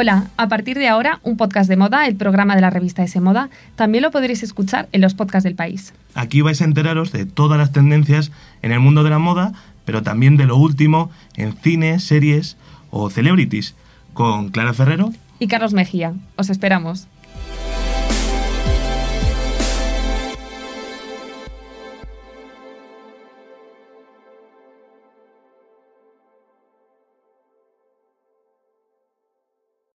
Hola, a partir de ahora, un podcast de moda, el programa de la revista S Moda, también lo podréis escuchar en los podcasts del país. Aquí vais a enteraros de todas las tendencias en el mundo de la moda, pero también de lo último en cine, series o celebrities, con Clara Ferrero Y Carlos Mejía, os esperamos.